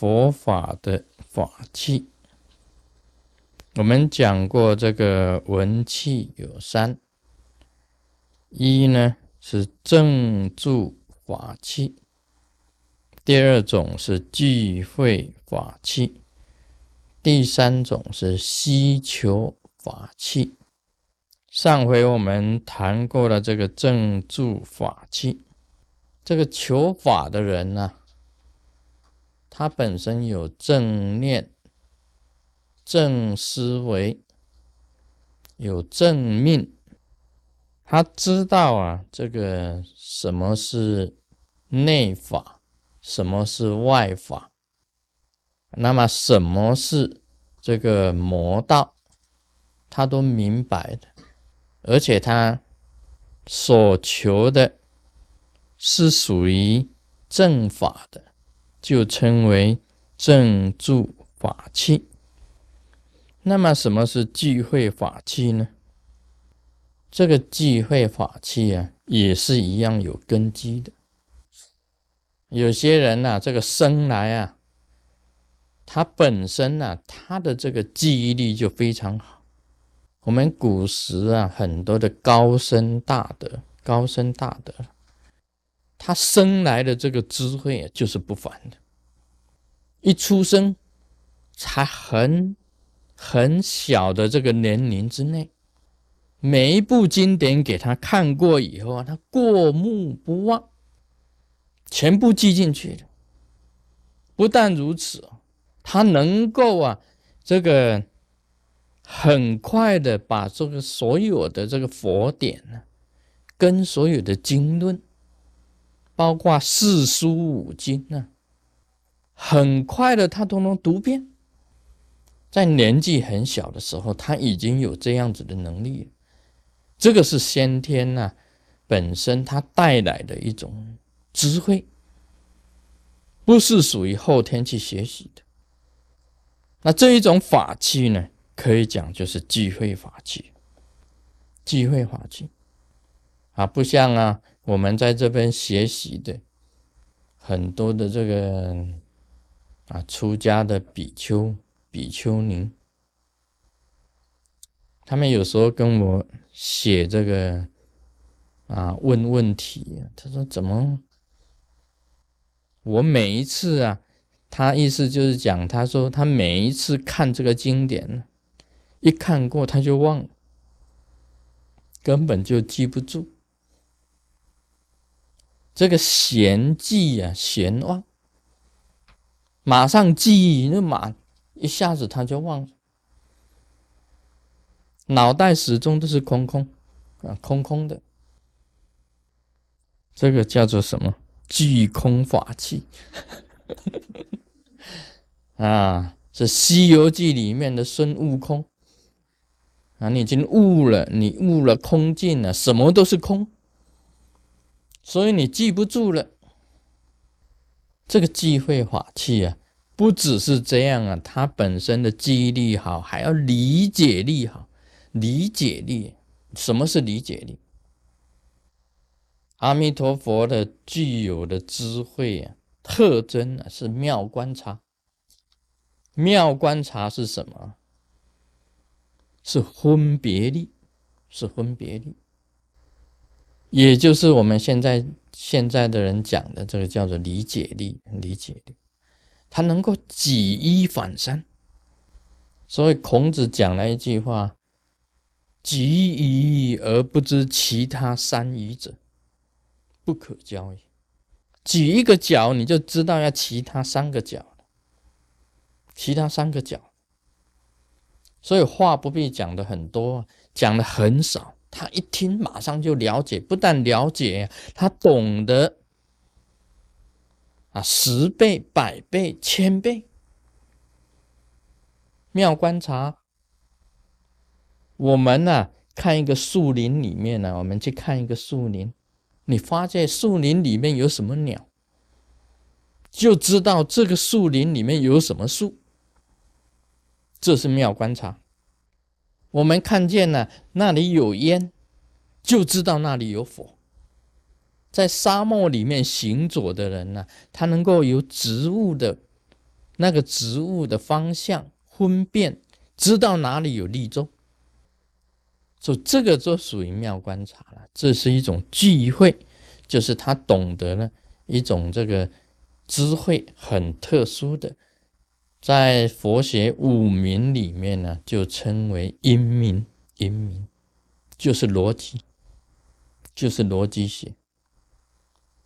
佛法的法器。我们讲过，这个文器有三：一呢是正住法器，第二种是聚会法器，第三种是希求法器。上回我们谈过了这个正住法器，这个求法的人呢，他本身有正念、正思维，有正命，他知道啊，这个什么是内法，什么是外法，那么什么是这个魔道，他都明白的。而且他所求的是属于正法的，就称为正住法器。那么什么是聚会法器呢？这个聚会法器啊，也是一样有根基的。有些人呐，这个生来啊，他本身呐，他的这个记忆力就非常好。我们古时啊，很多的高僧大德，高僧大德，他生来的这个智慧啊，就是不凡的。一出生，才很很小的这个年龄之内，每一部经典给他看过以后啊，他过目不忘，全部记进去了。不但如此他能够啊，这个。很快的把这个所有的这个佛典呢，跟所有的经论，包括四书五经呢，很快的他都能读遍。在年纪很小的时候，他已经有这样子的能力，这个是先天呐本身他带来的一种智慧，不是属于后天去学习的。那这一种法器呢？可以讲就是聚会法器，聚会法器啊，不像啊，我们在这边学习的很多的这个啊，出家的比丘、比丘尼，他们有时候跟我写这个啊，问问题，他说怎么？我每一次啊，他意思就是讲，他说他每一次看这个经典。一看过他就忘了，根本就记不住。这个闲记呀，闲忘，马上记忆，那马一下子他就忘了，脑袋始终都是空空啊，空空的。这个叫做什么？具空法器 啊，是《西游记》里面的孙悟空。啊，你已经悟了，你悟了空境了，什么都是空，所以你记不住了。这个记会法器啊，不只是这样啊，它本身的记忆力好，还要理解力好。理解力，什么是理解力？阿弥陀佛的具有的智慧啊，特征啊，是妙观察。妙观察是什么？是分别力，是分别力，也就是我们现在现在的人讲的这个叫做理解力，理解力，他能够举一反三。所以孔子讲了一句话：“举一而不知其他三余者，不可教也。”举一个角，你就知道要其他三个角，其他三个角。所以话不必讲的很多，讲的很少，他一听马上就了解，不但了解，他懂得啊，十倍、百倍、千倍。妙观察，我们呢看一个树林里面呢，我们去看一个树林，你发现树林里面有什么鸟，就知道这个树林里面有什么树。这是妙观察。我们看见了那里有烟，就知道那里有火。在沙漠里面行走的人呢，他能够由植物的那个植物的方向分辨，知道哪里有利众，所以这个就属于妙观察了。这是一种聚会，就是他懂得了一种这个智慧很特殊的，在佛学五明里面呢，就称为因明。因明就是逻辑，就是逻辑学。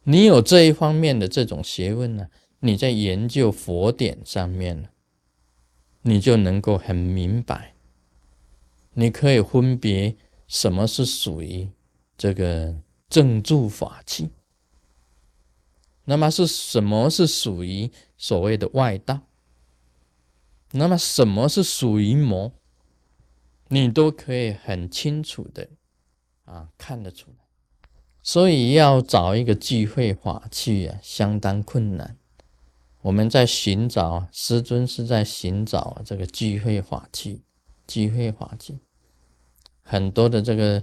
你有这一方面的这种学问呢，你在研究佛典上面呢，你就能够很明白，你可以分别什么是属于这个正住法器，那么是什么是属于所谓的外道，那么什么是属于魔，你都可以很清楚的啊看得出来。所以要找一个聚会法器啊，相当困难。我们在寻找师尊是在寻找这个聚会法器，聚会法器。很多的这个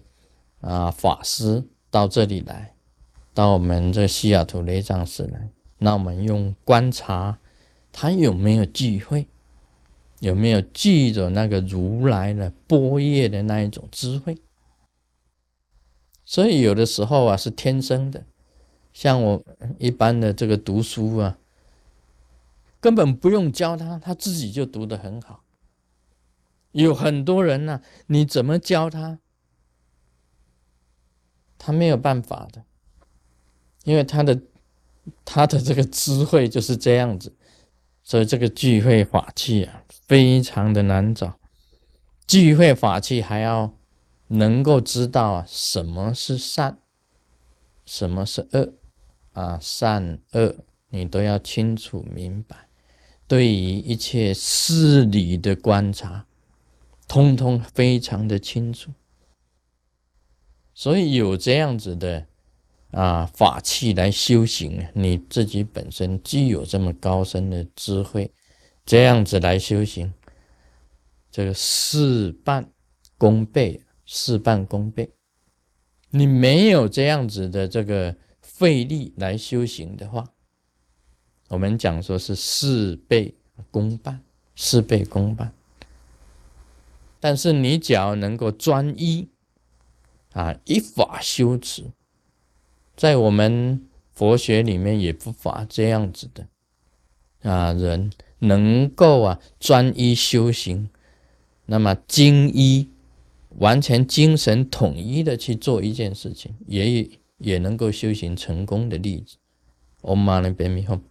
啊法师到这里来，到我们这西雅图雷藏寺来，那我们用观察他有没有聚会，有没有记着那个如来的波叶的那一种智慧。所以有的时候啊是天生的，像我一般的这个读书啊，根本不用教他，他自己就读得很好。有很多人呢，你怎么教他，他没有办法的，因为他的他的这个智慧就是这样子。所以这个聚会法器啊，非常的难找，聚会法器还要。能够知道，什么是善，什么是恶，啊，善恶你都要清楚明白。对于一切事理的观察，通通非常的清楚。所以有这样子的啊法器来修行，你自己本身具有这么高深的智慧，这样子来修行，这个事半功倍。事半功倍，你没有这样子的这个费力来修行的话，我们讲说是事倍功半，事倍功半。但是你只要能够专一啊，依法修持，在我们佛学里面也不乏这样子的啊人，能够啊专一修行，那么精一。完全精神统一的去做一件事情，也也能够修行成功的例子。Om Mani Padme Hum。